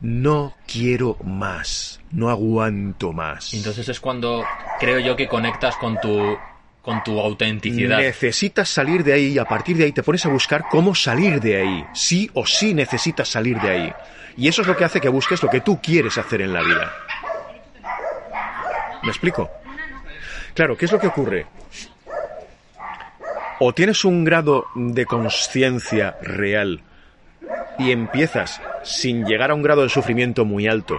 No quiero más, no aguanto más. Entonces es cuando creo yo que conectas con tu con tu autenticidad. Necesitas salir de ahí y a partir de ahí te pones a buscar cómo salir de ahí. Sí o sí necesitas salir de ahí. Y eso es lo que hace que busques lo que tú quieres hacer en la vida. ¿Me explico? Claro, ¿qué es lo que ocurre? O tienes un grado de conciencia real y empiezas, sin llegar a un grado de sufrimiento muy alto,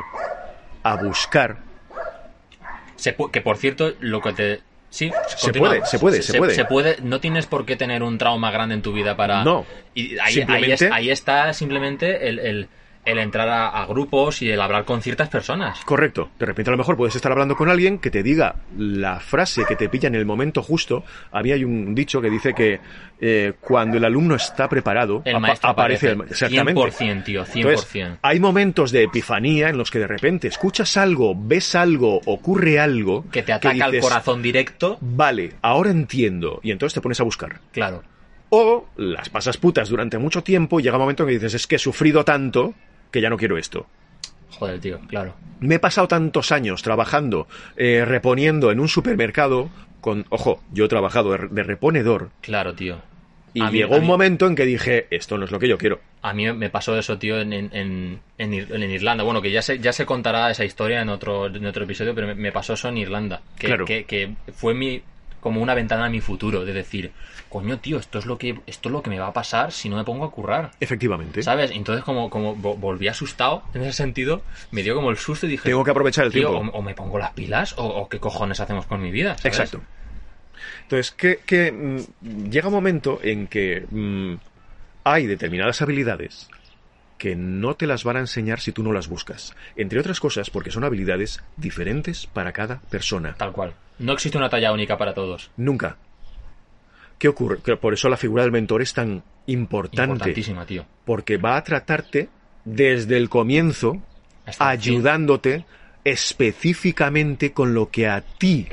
a buscar Se que por cierto, lo que te. Sí, Se puede, se puede, se puede. Se puede. No tienes por qué tener un trauma grande en tu vida para. No, Y ahí, ahí, simplemente- es- ahí está simplemente el, el- el entrar a, a grupos y el hablar con ciertas personas. Correcto. De repente a lo mejor puedes estar hablando con alguien que te diga la frase que te pilla en el momento justo. A mí hay un dicho que dice que eh, cuando el alumno está preparado, El apa- aparece aparece. el Exactamente. 100%, tío, 100%. Entonces, hay momentos de epifanía en los que de repente escuchas algo, ves algo, ocurre algo que te ataca al corazón directo. Vale, ahora entiendo. Y entonces te pones a buscar. Claro. O las pasas putas durante mucho tiempo y llega un momento en que dices, es que he sufrido tanto que ya no quiero esto. Joder, tío, claro. Me he pasado tantos años trabajando, eh, reponiendo en un supermercado con, ojo, yo he trabajado de, reponedor Claro, tío. y A llegó un mí- momento en que dije, esto no es lo que yo quiero. A mí me pasó eso, tío, en, en, en, en Ir- en Irlanda. Bueno, que ya se, ya se contará esa historia en otro, en otro episodio, pero me, me pasó eso en Irlanda. Que, Claro. que, que fue mi como una ventana a mi futuro, de decir, coño, tío, esto es lo que esto es lo que me va a pasar si no me pongo a currar. Efectivamente. ¿Sabes? Entonces, como, como vo- volví asustado en ese sentido, me dio como el susto y dije, Tengo que aprovechar el tío, tiempo. o, o me pongo las pilas o, o qué cojones hacemos con mi vida. ¿sabes? Exacto. Entonces, que, que, mm, llega un momento en que mm, hay determinadas habilidades que no te las van a enseñar si tú no las buscas. Entre otras cosas, porque son habilidades diferentes para cada persona. Tal cual. No existe una talla única para todos. Nunca. ¿Qué ocurre? Que por eso la figura del mentor es tan importante. Importantísima, tío. Porque va a tratarte desde el comienzo, Hasta el fin. ayudándote específicamente con lo que a ti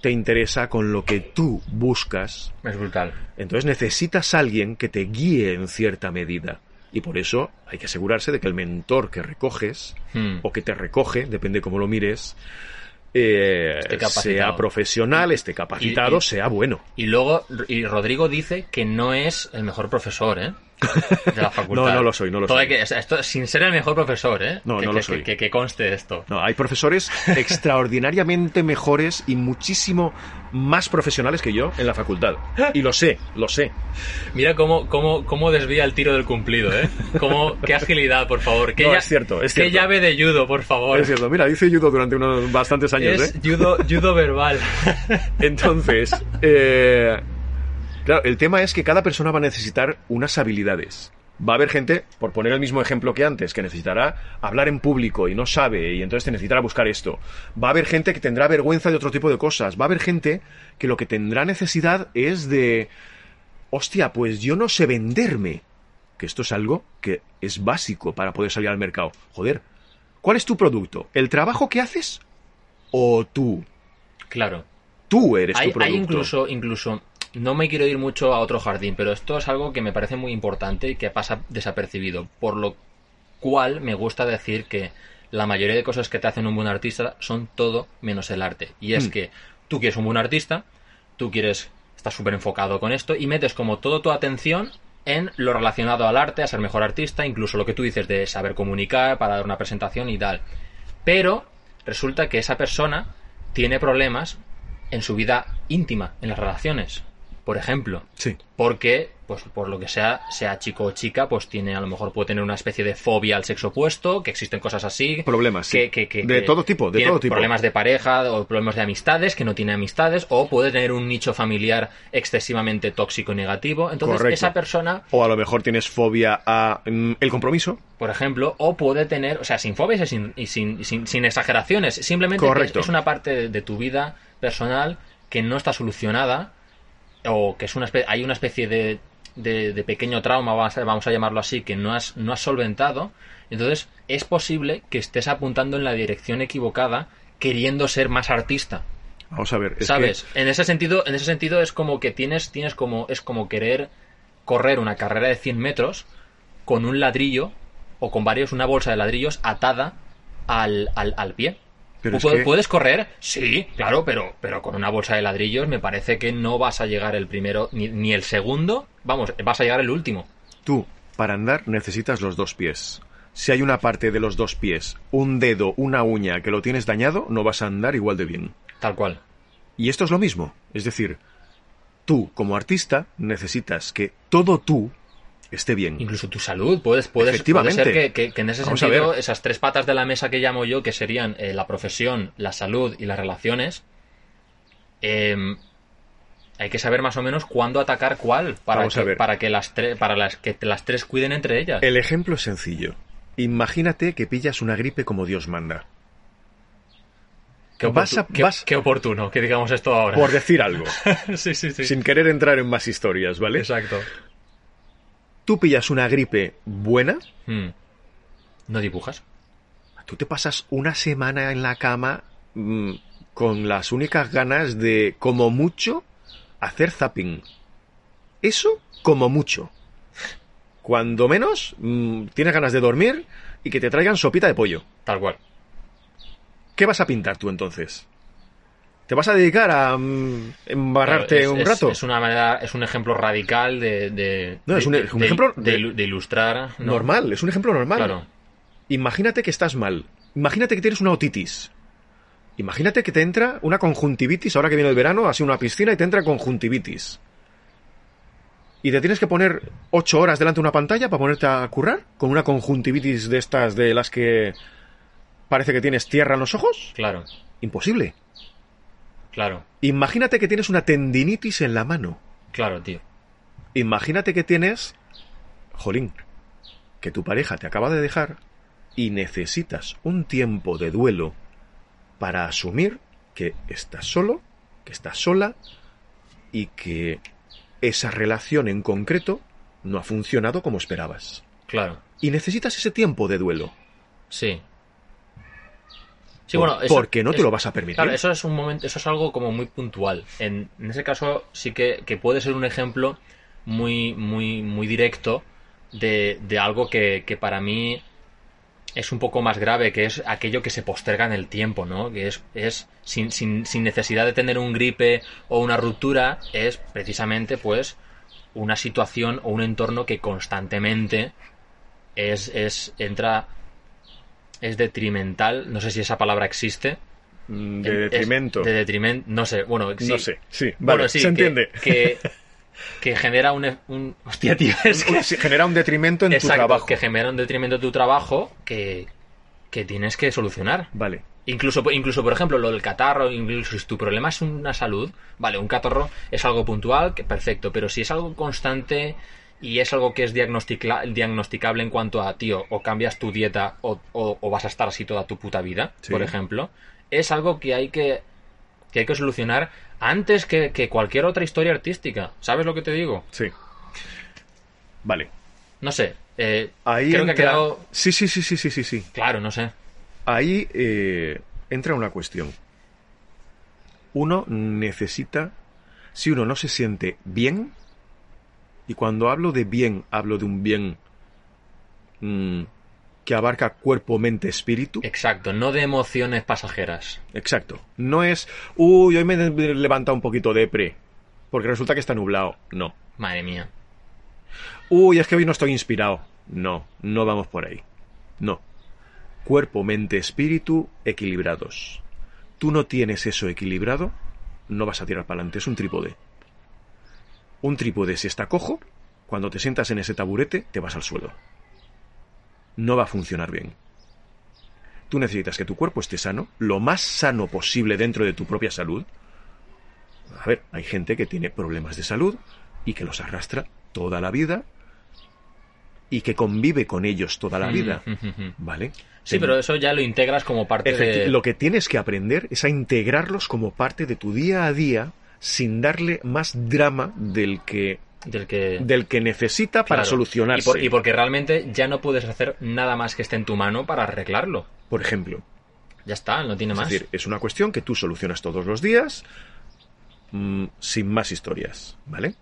te interesa, con lo que tú buscas. Es brutal. Entonces necesitas a alguien que te guíe en cierta medida. Y por eso hay que asegurarse de que el mentor que recoges, Hmm. o que te recoge, depende cómo lo mires, eh, sea profesional, esté capacitado, Y- y- sea bueno. Y luego, y Rodrigo dice que no es el mejor profesor, ¿eh? De la facultad. No, no lo soy, no lo Todo soy. que- esto, sin ser el mejor profesor, ¿eh? No, que, no que- lo soy. Que, que conste esto. No, hay profesores extraordinariamente mejores y muchísimo más profesionales que yo en la facultad. Y lo sé, lo sé. Mira cómo, cómo, cómo desvía el tiro del cumplido, ¿eh? Cómo, qué agilidad, por favor. Qué, No, es cierto, es Qué cierto. llave de judo, por favor. Es cierto, mira, hice judo durante unos bastantes años, Es ¿eh? judo, judo verbal. Entonces, eh, claro, el tema es que cada persona va a necesitar unas habilidades. Va a haber gente, por poner el mismo ejemplo que antes, que necesitará hablar en público y no sabe, y entonces te necesitará buscar esto. Va a haber gente que tendrá vergüenza de otro tipo de cosas. Va a haber gente que lo que tendrá necesidad es de, hostia, pues yo no sé venderme. Que esto es algo que es básico para poder salir al mercado. Joder, ¿cuál es tu producto? ¿El trabajo que haces? ¿O tú? Claro. Tú eres Hay, tu producto. hay incluso, incluso, no me quiero ir mucho a otro jardín, pero esto es algo que me parece muy importante y que pasa desapercibido, por lo cual me gusta decir que la mayoría de cosas que te hacen un buen artista son todo menos el arte. Y es Mm. que tú quieres un buen artista, tú quieres, estás súper enfocado con esto y metes como toda tu atención en lo relacionado al arte, a ser mejor artista, incluso lo que tú dices de saber comunicar para dar una presentación y tal. Pero resulta que esa persona tiene problemas en su vida íntima, en las relaciones. Por ejemplo, Sí. porque, pues por lo que sea, sea chico o chica, pues tiene, a lo mejor puede tener una especie de fobia al sexo opuesto, que existen cosas así. Problemas, sí. que, que- que- De todo tipo, de todo tipo. Problemas de pareja o problemas de amistades, que no tiene amistades, o puede tener un nicho familiar excesivamente tóxico y negativo. Entonces, Correcto. esa persona O a lo mejor tienes fobia a mm, el compromiso. por ejemplo, o puede tener, o sea, sin fobias y sin, y sin, y sin- sin exageraciones, simplemente Correcto. es una parte de, de tu vida personal que no está solucionada, o que es una espe- hay una especie de, de, de pequeño trauma, vamos a, vamos a llamarlo así, que no has, no has solventado, entonces es posible que estés apuntando en la dirección equivocada queriendo ser más artista. Vamos a ver. es ¿Sabes? En ese sentido, en ese sentido es como que tienes, tienes como, es como querer correr una carrera de 100 metros con un ladrillo o con varios, una bolsa de ladrillos atada al, al, al pie. Pero es ¿Pu- que- ¿Puedes correr? Sí, claro, pero, pero con una bolsa de ladrillos me parece que no vas a llegar el primero ni, ni el segundo. Vamos, vas a llegar el último. tú, para andar, necesitas los dos pies. Si hay una parte de los dos pies, un dedo, una uña que lo tienes dañado, no vas a andar igual de bien. Tal cual. Y esto es lo mismo. Es decir, tú, como artista, necesitas que todo tú esté bien. Incluso tu salud, puedes, puedes, Efectivamente. puede ser que, que- que en ese Vamos sentido, esas tres patas de la mesa que llamo yo, que serían eh, la profesión, la salud y las relaciones, em, hay que saber más o menos cuándo atacar cuál para, Vamos que, para que las tres para las que las tres cuiden entre ellas. El ejemplo es sencillo. Imagínate que pillas una gripe como Dios manda. Qué, Vas oportu- a- qué- vas- qué oportuno que digamos esto ahora. Por decir algo, sí, sí, sí. sin querer entrar en más historias, ¿vale? Exacto. Tú pillas una gripe buena, Hmm. ¿No dibujas? tú te pasas una semana en la cama mm, con las únicas ganas de, como mucho, hacer zapping. Eso, como mucho. Cuando menos, mm, tienes ganas de dormir y que te traigan sopita de pollo. Tal cual. ¿Qué vas a pintar tú entonces? ¿Te vas a dedicar a mm, embarrarte es- un rato? Es, una manera, es un ejemplo radical de. de- No, es de- un- de- ejemplo de, de- ilu- de ilustrar. ¿no? Normal, es un ejemplo normal. Claro. Imagínate que estás mal. Imagínate que tienes una otitis. Imagínate que te entra una conjuntivitis, ahora que viene el verano, así una piscina y te entra conjuntivitis. Y te tienes que poner ocho horas delante de una pantalla para ponerte a currar con una conjuntivitis de estas de las que parece que tienes tierra en los ojos. Claro, Imposible. Claro, Imagínate que tienes una tendinitis en la mano. claro, tío. Imagínate que tienes, jolín, que tu pareja te acaba de dejar y necesitas un tiempo de duelo para asumir que estás solo, que estás sola y que esa relación en concreto no ha funcionado como esperabas. Claro, Y necesitas ese tiempo de duelo. sí. Sí, Por- bueno, eso- porque no te es- lo vas a permitir. Claro, eso es un momento, eso es algo como muy puntual. En, en ese caso sí que, que puede ser un ejemplo muy, muy, muy directo de, de algo que, que para mí es un poco más grave, que es aquello que se posterga en el tiempo, ¿no? Que es, es sin, sin, sin necesidad de tener un gripe o una ruptura, es precisamente pues una situación o un entorno que constantemente es, es entra es detrimental, no sé si esa palabra existe, Mm, De es detrimento. De detrimento, no sé, bueno, sí. No sé, sí, vale, Bueno, sí, se que- entiende. Que, que genera un, un- Hostia, tío, es que... Genera un detrimento en tu Exacto, trabajo. que genera un detrimento de tu trabajo que, que tienes que solucionar. Vale. Incluso, incluso, por ejemplo, lo del catarro, incluso si tu problema es una salud, vale, un catarro es algo puntual, que perfecto, pero si es algo constante y es algo que es diagnosticable en cuanto a, tío, o cambias tu dieta o, o- o vas a estar así toda tu puta vida, Sí. por ejemplo, es algo que hay que, que hay que solucionar antes que, que cualquier otra historia artística. ¿Sabes lo que te digo? Sí. Vale. No sé. eh, Ahí creo que ha quedado Sí, sí, sí, sí, sí, sí, sí. claro, no sé. Ahí eh, entra una cuestión. Uno necesita, si uno no se siente bien, y cuando hablo de bien, hablo de un bien mm, que abarca cuerpo, mente, espíritu. Exacto, no de emociones pasajeras. Exacto. No es, uy, hoy me he levantado un poquito de pre, porque resulta que está nublado. No. Madre mía. Uy, es que hoy no estoy inspirado. No, no vamos por ahí. No. Cuerpo, mente, espíritu equilibrados. Tú no tienes eso equilibrado, no vas a tirar para adelante. Es un trípode. Un trípode, si está cojo, cuando te sientas en ese taburete, te vas al suelo. No va a funcionar bien. Tú necesitas que tu cuerpo esté sano, lo más sano posible dentro de tu propia salud. A ver, hay gente que tiene problemas de salud y que los arrastra toda la vida y que convive con ellos toda la vida. Mm, mm. ¿Vale? Sí, pero eso ya lo integras como parte de... Lo que tienes que aprender es a integrarlos como parte de tu día a día sin darle más drama del que, del que... del que necesita para Claro. solucionarse. Y, por- y porque realmente ya no puedes hacer nada más que esté en tu mano para arreglarlo. Por ejemplo, Ya está, no tiene es más. decir, es una cuestión que tú solucionas todos los días mm, sin más historias, ¿vale?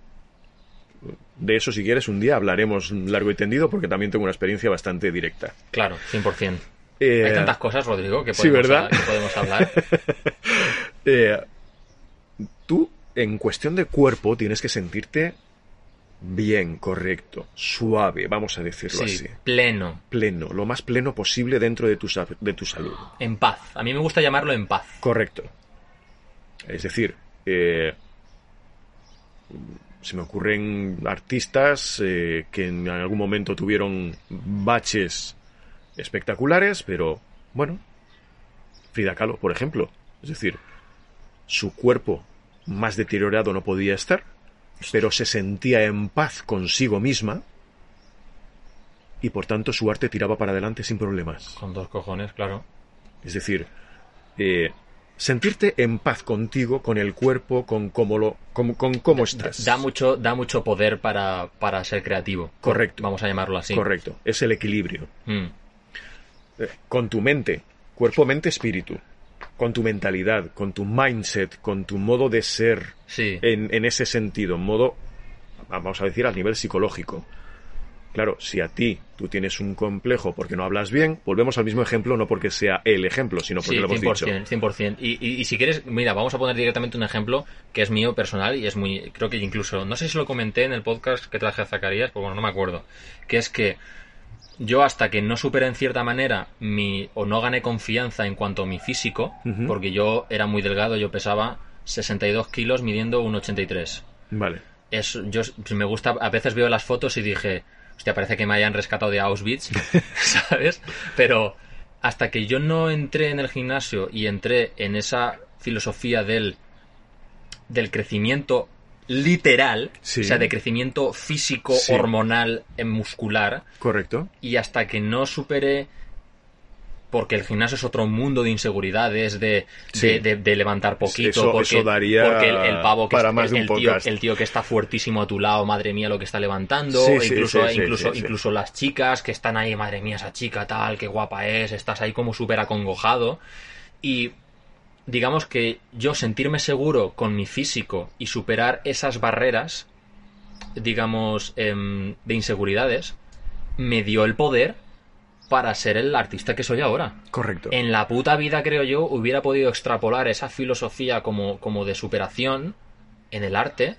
De eso, si quieres, un día hablaremos largo y tendido porque también tengo una experiencia bastante directa. Claro, 100%. Eh, Hay tantas cosas, Rodrigo, que sí, podemos, ¿verdad? que podemos hablar. Eh, tú, en cuestión de cuerpo, tienes que sentirte bien, correcto, suave, vamos a decirlo Sí, así. pleno, Pleno, lo más pleno posible dentro de tu, de tu salud. en paz. A mí me gusta llamarlo en paz. Correcto. Es decir, eh, se me ocurren artistas eh, que en algún momento tuvieron baches espectaculares, pero bueno, Frida Kahlo, por ejemplo. Es decir, su cuerpo más deteriorado no podía estar, pero se sentía en paz consigo misma y por tanto su arte tiraba para adelante sin problemas. Con dos cojones, claro. Es decir, eh, sentirte en paz contigo, con el cuerpo, con cómo, lo, con, con cómo estás. Da mucho, da mucho poder para, para ser creativo. Correcto. Vamos a llamarlo así. Correcto. Es el equilibrio. Mm. Eh, con tu mente, cuerpo, mente, espíritu. Con tu mentalidad, con tu mindset, con tu modo de ser Sí. en, en ese sentido, en modo, vamos a decir, a nivel psicológico. Claro, si a ti tú tienes un complejo porque no hablas bien, volvemos al mismo ejemplo, no porque sea el ejemplo, sino porque Sí, lo hemos 100%, dicho. 100%. Y, y, y si quieres, mira, vamos a poner directamente un ejemplo que es mío personal y es muy, creo que incluso, no sé si lo comenté en el podcast que traje a Zacarías, pues bueno, no me acuerdo, que es que yo hasta que no superé en cierta manera mi, o no gané confianza en cuanto a mi físico, porque yo era muy delgado, yo pesaba 62 kilos midiendo 1,83. Vale. Es, yo me gusta, a veces veo las fotos y dije, hostia, parece que me hayan rescatado de Auschwitz, ¿sabes? Pero hasta que yo no entré en el gimnasio y entré en esa filosofía del, del crecimiento literal, Sí. o sea, de crecimiento físico, Sí. hormonal, eh, muscular, Correcto. y hasta que no superé porque el gimnasio es otro mundo de inseguridades, de, Sí. de, de- de levantar poquito, Eso- porque, eso daría porque el, el pavo que para es- más el, tío, el tío que está fuertísimo a tu lado, madre mía lo que está levantando, Sí, e incluso, sí, incluso, incluso las chicas que están ahí, madre mía, esa chica tal, qué guapa es, estás ahí como súper acongojado. Y digamos que yo sentirme seguro con mi físico y superar esas barreras, digamos, em, de inseguridades, me dio el poder para ser el artista que soy ahora. Correcto. En la puta vida, creo yo, hubiera podido extrapolar esa filosofía como, como de superación en el arte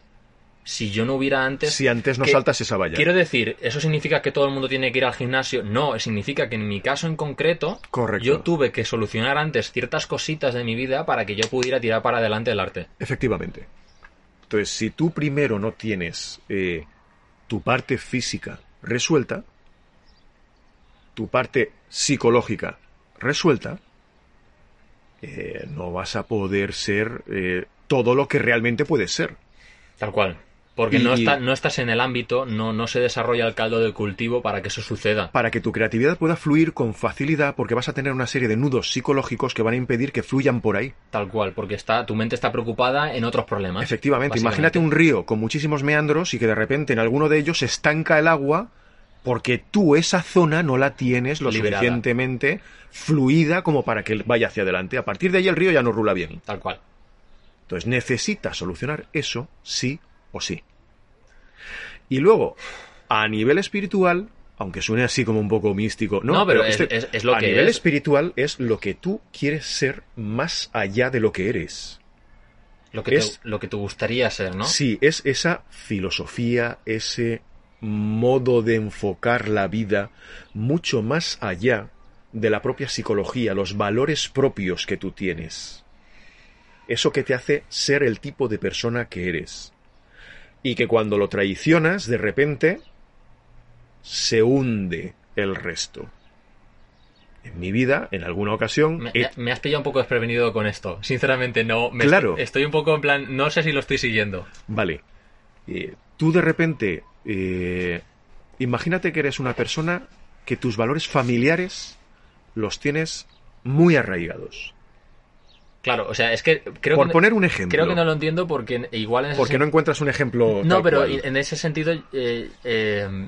si yo no hubiera antes... Si antes no que- saltas esa valla. Quiero decir, ¿eso significa que todo el mundo tiene que ir al gimnasio? No, significa que en mi caso en concreto, Correcto. yo tuve que solucionar antes ciertas cositas de mi vida para que yo pudiera tirar para adelante el arte. Efectivamente. Entonces, si tú primero no tienes eh, tu parte física resuelta, tu parte psicológica resuelta, eh, no vas a poder ser eh, todo lo que realmente puedes ser. Tal cual. Porque Y- no, está, no estás en el ámbito, no, no se desarrolla el caldo de cultivo para que eso suceda. Para que tu creatividad pueda fluir con facilidad, porque vas a tener una serie de nudos psicológicos que van a impedir que fluyan por ahí. Tal cual, porque está, tu mente está preocupada en otros problemas. Efectivamente, imagínate un río con muchísimos meandros y que de repente en alguno de ellos se estanca el agua porque tú esa zona no la tienes lo Liberada. suficientemente fluida como para que vaya hacia adelante. A partir de ahí el río ya no rula bien. Tal cual. Entonces necesitas solucionar eso sí o sí. Y luego, a nivel espiritual, aunque suene así como un poco místico, no, No, pero es- es- es lo a que nivel es. espiritual es lo que tú quieres ser más allá de lo que eres. Lo que, Es- te, lo que te gustaría ser, ¿no? Sí, es esa filosofía, ese modo de enfocar la vida mucho más allá de la propia psicología, los valores propios que tú tienes. Eso que te hace ser el tipo de persona que eres. Y que cuando lo traicionas, de repente, se hunde el resto. En mi vida, en alguna ocasión, Me, he- me has pillado un poco desprevenido con esto. Sinceramente, no. me Claro. Estoy, estoy un poco en plan. No sé si lo estoy siguiendo. Vale. Eh, tú de repente, eh, imagínate que eres una persona que tus valores familiares los tienes muy arraigados. Claro, o sea, es que creo Por que. poner un ejemplo. Creo que no lo entiendo porque igual en ese Porque no encuentras un ejemplo. No, pero cual. en ese sentido eh, eh,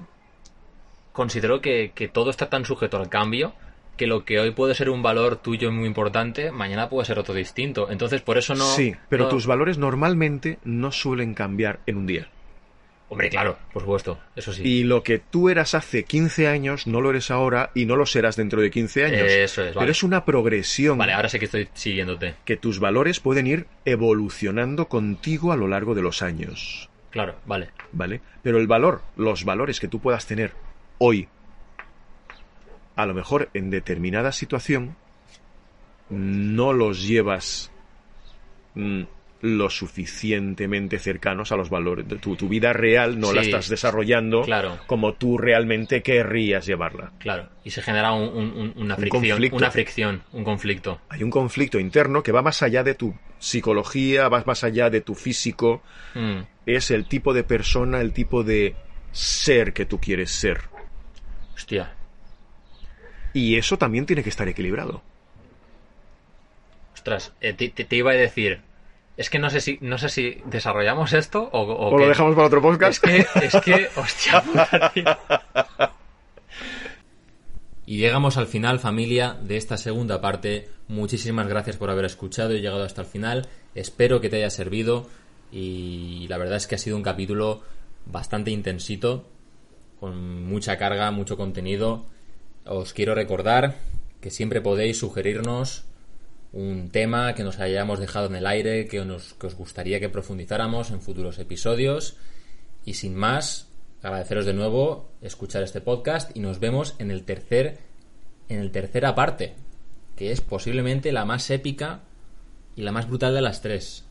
considero que, que todo está tan sujeto al cambio que lo que hoy puede ser un valor tuyo muy importante, mañana puede ser otro distinto. Entonces, por eso no... sí, pero no- tus valores normalmente no suelen cambiar en un día. Hombre, claro, por supuesto, eso sí. Y lo que tú eras hace 15 años no lo eres ahora y no lo serás dentro de 15 años. Eso es, vale. Pero es una progresión Vale, ahora sí que estoy siguiéndote. que tus valores pueden ir evolucionando contigo a lo largo de los años. Claro, vale. ¿vale? Pero el valor, los valores que tú puedas tener hoy, a lo mejor en determinada situación, no los llevas mm, lo suficientemente cercanos a los valores. de Tu, tu vida real no la estás desarrollando claro. como tú realmente querrías llevarla. Claro. Y se genera un- un- un- una Un fricción. conflicto. Una fricción, un conflicto. Hay un conflicto interno que va más allá de tu psicología, va más allá de tu físico, Mm, es el tipo de persona, el tipo de ser que tú quieres ser. Hostia. Y eso también tiene que estar equilibrado. Ostras, eh, te iba a decir. Es que no sé si, no sé si desarrollamos esto o, o ¿O lo dejamos para otro Es podcast? que, es que, hostia puta, tío. Y llegamos al final, familia, de esta segunda parte. Muchísimas gracias por haber escuchado y llegado hasta el final. Espero que te haya servido. Y la verdad es que ha sido un capítulo bastante intensito, con mucha carga, mucho contenido. Os quiero recordar que siempre podéis sugerirnos un tema que nos hayamos dejado en el aire, que, nos- que os gustaría que profundizáramos en futuros episodios. Y sin más, agradeceros de nuevo escuchar este podcast y nos vemos en el tercer en el tercera parte, que es posiblemente la más épica y la más brutal de las tres.